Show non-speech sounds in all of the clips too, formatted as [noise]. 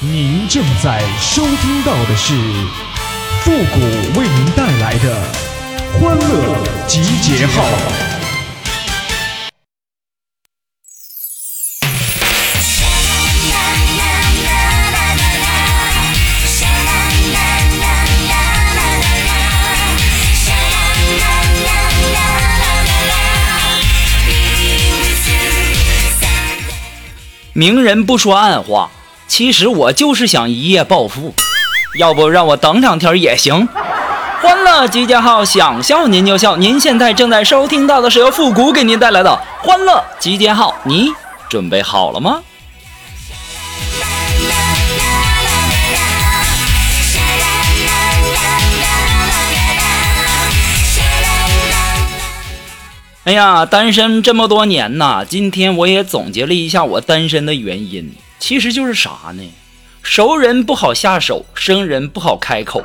您正在收听到的是复古为您带来的欢乐集结号。明人不说暗话，其实我就是想一夜暴富，要不让我等两天也行。欢乐集结号，想笑您就笑。您现在正在收听到的是由复古给您带来的欢乐集结号，你准备好了吗？哎呀，单身这么多年呐，今天我也总结了一下我单身的原因，其实就是啥呢？熟人不好下手，生人不好开口。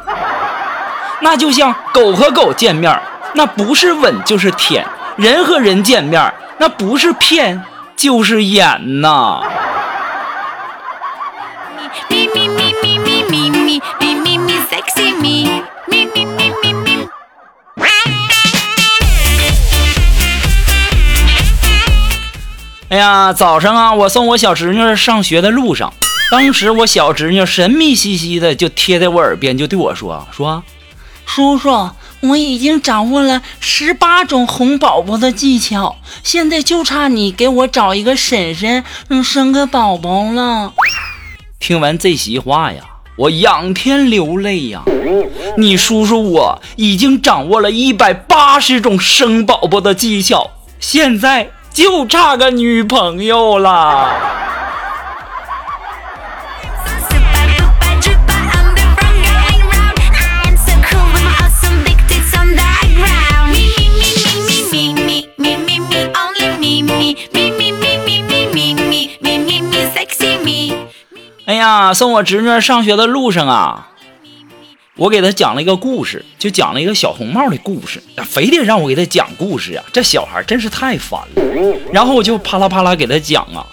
那就像狗和狗见面，那不是吻就是舔；人和人见面，那不是骗就是演呐。哎呀，早上啊，我送我小侄女上学的路上，当时我小侄女神秘兮兮的就贴在我耳边，就对我说：“说，叔叔，我已经掌握了十八种哄宝宝的技巧，现在就差你给我找一个婶婶，嗯，生个宝宝了。”听完这席话呀，我仰天流泪呀！你叔叔我已经掌握了一百八十种生宝宝的技巧，现在。就差个女朋友了。哎呀，送我侄女上学的路上啊。我给他讲了一个故事，就讲了一个小红帽的故事，非得让我给他讲故事啊！这小孩真是太烦了。然后我就啪啦啪啦给他讲啊，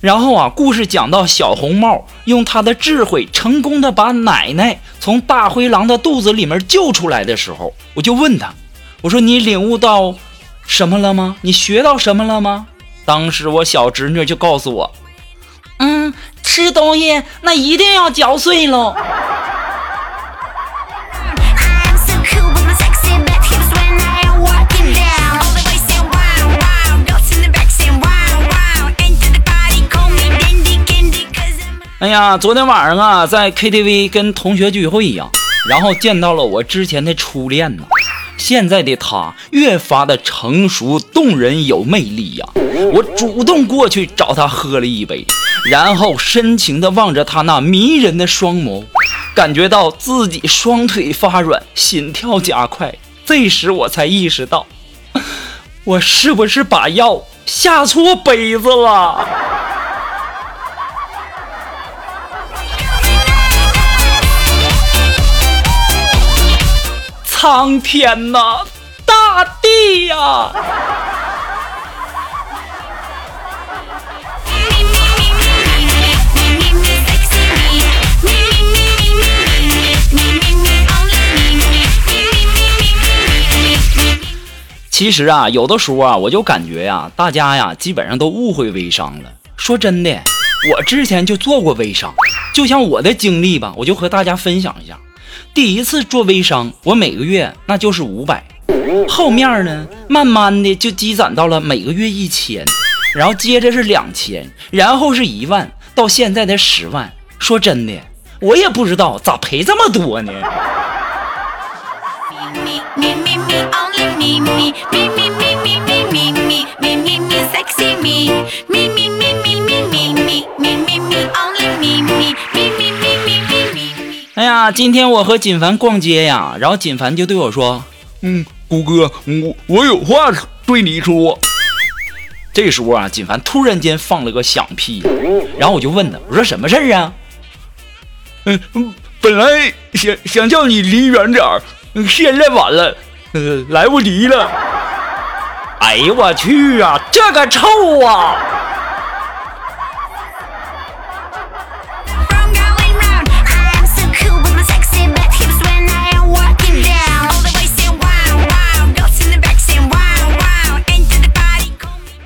然后啊，故事讲到小红帽用他的智慧成功的把奶奶从大灰狼的肚子里面救出来的时候，我就问他，我说你领悟到什么了吗？你学到什么了吗？当时我小侄女就告诉我，嗯，吃东西那一定要嚼碎喽。呀，昨天晚上啊，在 KTV 跟同学聚会呀，然后见到了我之前的初恋呢。现在的他越发的成熟动人有魅力呀。我主动过去找他喝了一杯，然后深情的望着他那迷人的双眸，感觉到自己双腿发软，心跳加快。这时我才意识到，[laughs] 我是不是把药下错杯子了？苍天呐，大地呀！其实啊，有的时候啊，我就感觉呀，大家呀，基本上都误会微商了。说真的，我之前就做过微商，就像我的经历吧，我就和大家分享一下。第一次做微商，我每个月那就是五百，后面呢，慢慢的就积攒到了每个月一千，然后接着是两千，然后是一万，到现在的十万。说真的，我也不知道咋赔这么多呢。哎呀，今天我和锦凡逛街呀，然后锦凡就对我说：“嗯，谷哥，我我有话对你说。”这时候啊，锦凡突然间放了个响屁，然后我就问他：“我说什么事儿啊？”嗯，本来想想叫你离远点儿，现在晚了，呃，来不及了。哎呀我去啊，这个臭啊！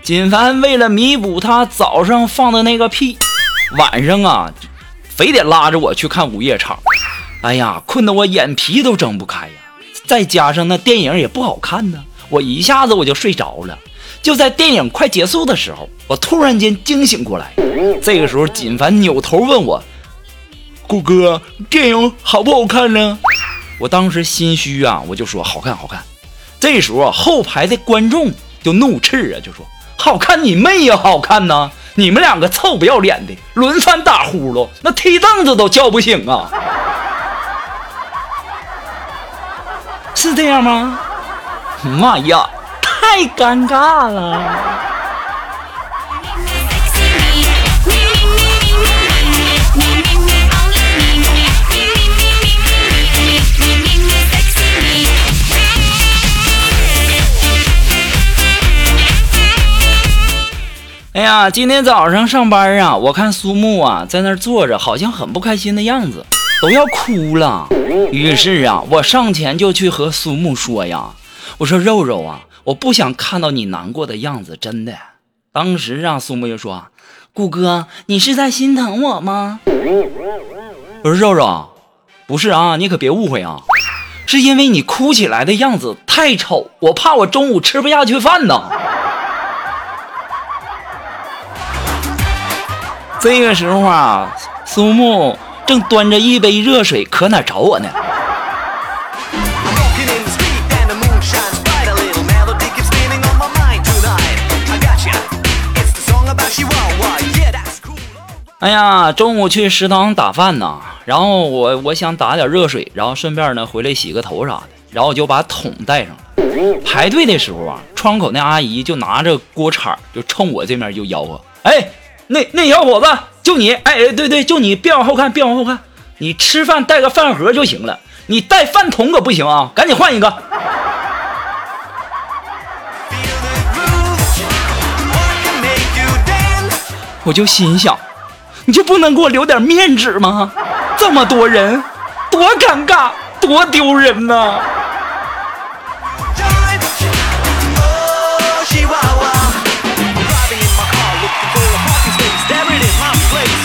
锦凡为了弥补他早上放的那个屁，晚上啊，非得拉着我去看午夜场。哎呀，困得我眼皮都睁不开呀！再加上那电影也不好看呢，我一下子我就睡着了。就在电影快结束的时候，我突然间惊醒过来。这个时候，锦凡扭头问我：“顾哥，电影好不好看呢？”我当时心虚啊，我就说：“好看，好看。”这时候后排的观众就怒斥啊，就说：“好看你妹呀，好看呐！你们两个臭不要脸的，轮番打呼噜，那踢凳子都叫不醒啊！”是这样吗？妈呀，太尴尬了！哎呀，今天早上上班啊，我看苏木啊在那儿坐着，好像很不开心的样子，都要哭了。于是啊，我上前就去和苏木说呀：“我说肉肉啊，我不想看到你难过的样子，真的。”当时啊，苏木就说：“顾哥，你是在心疼我吗？”我说：“肉肉，不是啊，你可别误会啊，是因为你哭起来的样子太丑，我怕我中午吃不下去饭呢。”这个时候啊，苏木正端着一杯热水，可哪找我呢？哎呀，中午去食堂打饭呢，然后我我想打点热水，然后顺便呢回来洗个头啥的，然后我就把桶带上了。排队的时候啊，窗口那阿姨就拿着锅铲，就冲我这面就吆喝：“哎！”那那小伙子，就你，哎哎对对，就你，别往后看，别往后看，你吃饭带个饭盒就行了，你带饭桶可不行啊，赶紧换一个。我就心想，你就不能给我留点面子吗？这么多人，多尴尬，多丢人呐！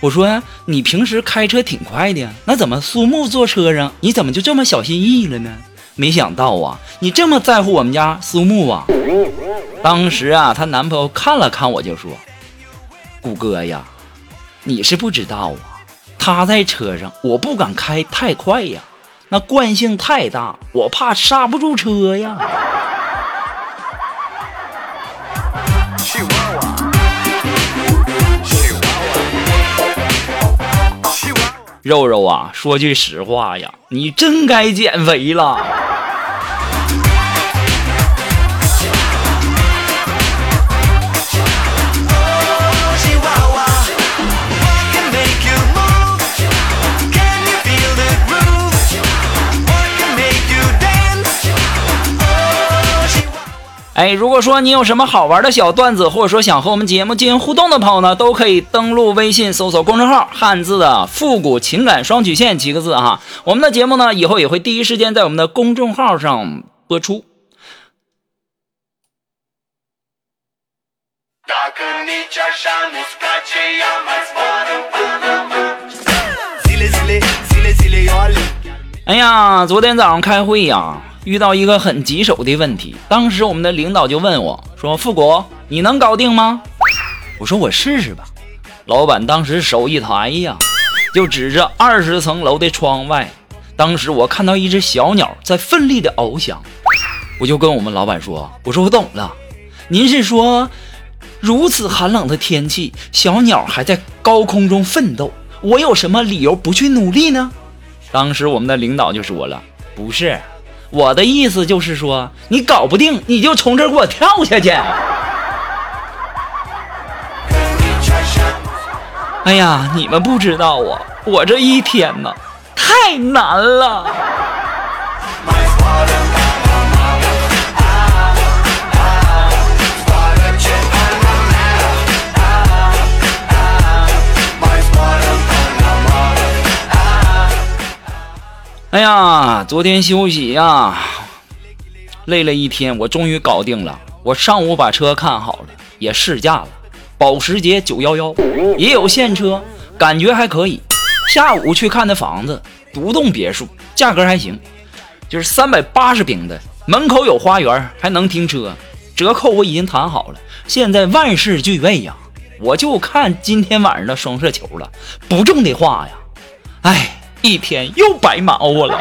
我说呀你平时开车挺快的，那怎么苏木坐车上，你怎么就这么小心翼翼了呢？没想到啊，你这么在乎我们家苏木啊！当时啊，她男朋友看了看我，就说：“谷哥呀，你是不知道啊，他在车上，我不敢开太快呀，那惯性太大，我怕刹不住车呀。”肉肉啊，说句实话呀，你真该减肥了。哎，如果说你有什么好玩的小段子，或者说想和我们节目进行互动的朋友呢，都可以登录微信搜索公众号“汉字的复古情感双曲线”几个字哈。我们的节目呢，以后也会第一时间在我们的公众号上播出。哎呀，昨天早上开会呀。遇到一个很棘手的问题，当时我们的领导就问我说：“富国，你能搞定吗？”我说：“我试试吧。”老板当时手一抬呀，就指着二十层楼的窗外。当时我看到一只小鸟在奋力的翱翔，我就跟我们老板说：“我说我懂了，您是说如此寒冷的天气，小鸟还在高空中奋斗，我有什么理由不去努力呢？”当时我们的领导就说了：“不是。”我的意思就是说，你搞不定，你就从这儿给我跳下去。哎呀，你们不知道啊，我这一天呐，太难了。哎呀，昨天休息呀，累了一天，我终于搞定了。我上午把车看好了，也试驾了，保时捷911，也有现车，感觉还可以。下午去看的房子，独栋别墅，价格还行，就是三百八十平的，门口有花园，还能停车，折扣我已经谈好了。现在万事俱备呀，我就看今天晚上的双色球了。不中的话呀，哎。一天又白忙活了。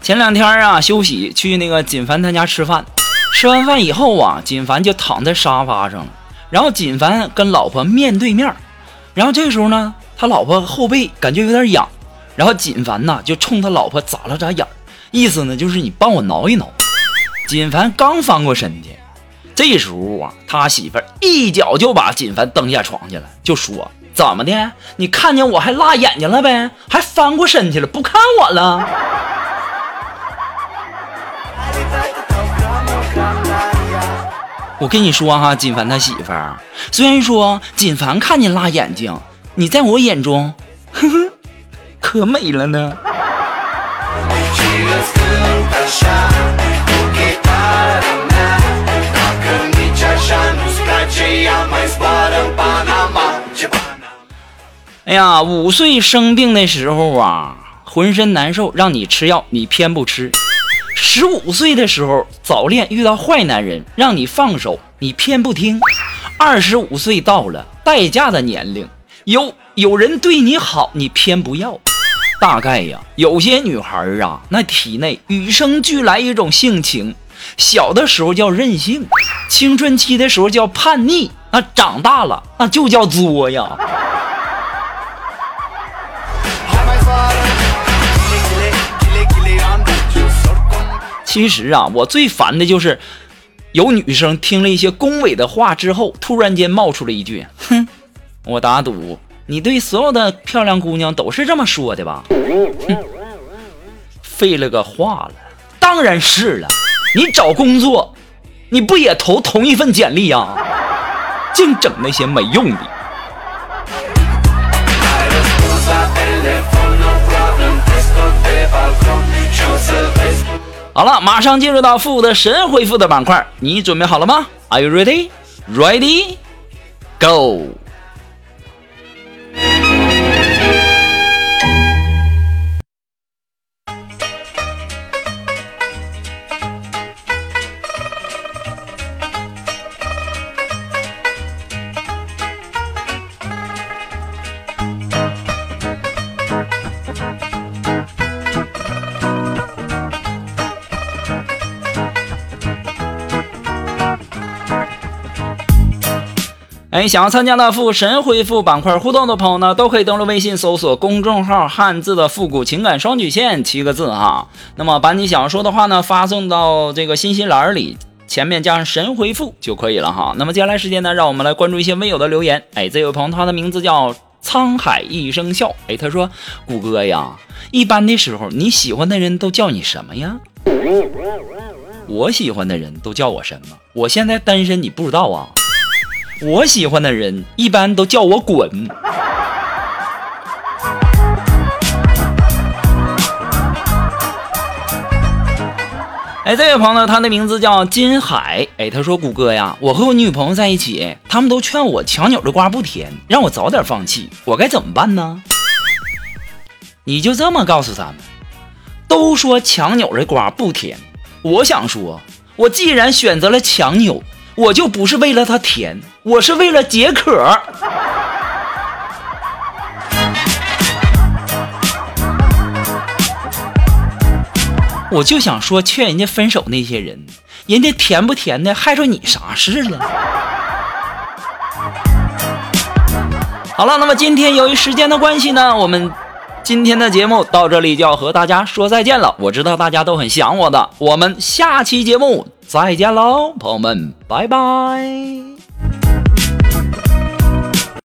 前两天啊，休息去那个锦凡他家吃饭，吃完饭以后啊，锦凡就躺在沙发上了，然后锦凡跟老婆面对面，然后这个时候呢。他老婆后背感觉有点痒，然后锦凡呐就冲他老婆眨了眨眼，意思呢就是你帮我挠一挠。锦凡刚翻过身去，这时候啊，他媳妇一脚就把锦凡蹬下床去了，就说：“怎么的？你看见我还辣眼睛了呗？还翻过身去了，不看我了？” [laughs] 我跟你说哈，锦凡他媳妇儿，虽然说锦凡看见辣眼睛。你在我眼中，呵呵，可美了呢。哎呀，五岁生病的时候啊，浑身难受，让你吃药，你偏不吃；十五岁的时候早恋遇到坏男人，让你放手，你偏不听；二十五岁到了待嫁的年龄。有有人对你好，你偏不要。大概呀，有些女孩啊，那体内与生俱来一种性情，小的时候叫任性，青春期的时候叫叛逆，那长大了那就叫作呀。其实啊，我最烦的就是有女生听了一些恭维的话之后，突然间冒出了一句：“哼。”我打赌，你对所有的漂亮姑娘都是这么说的吧？废了个话了，当然是了。你找工作，你不也投同一份简历呀？净整那些没用的。好了，马上进入到负的神回复的板块，你准备好了吗？Are you ready? Ready? Go! 哎，想要参加的复神回复板块互动的朋友呢，都可以登录微信搜索公众号“汉字的复古情感双曲线”七个字哈。那么把你想要说的话呢，发送到这个信息栏里，前面加上“神回复”就可以了哈。那么接下来时间呢，让我们来关注一些微友的留言。哎，这位朋友他的名字叫沧海一声笑。哎，他说：“谷歌呀，一般的时候你喜欢的人都叫你什么呀？”我喜欢的人都叫我什么？我现在单身，你不知道啊？我喜欢的人一般都叫我滚。哎，这位朋友，他的名字叫金海。哎，他说：“谷歌呀，我和我女朋友在一起，他们都劝我强扭的瓜不甜，让我早点放弃，我该怎么办呢？”你就这么告诉他们，都说强扭的瓜不甜。我想说，我既然选择了强扭。我就不是为了它甜，我是为了解渴。我就想说，劝人家分手那些人，人家甜不甜的，害着你啥事了？好了，那么今天由于时间的关系呢，我们今天的节目到这里就要和大家说再见了。我知道大家都很想我的，我们下期节目再见喽，朋友们，拜拜。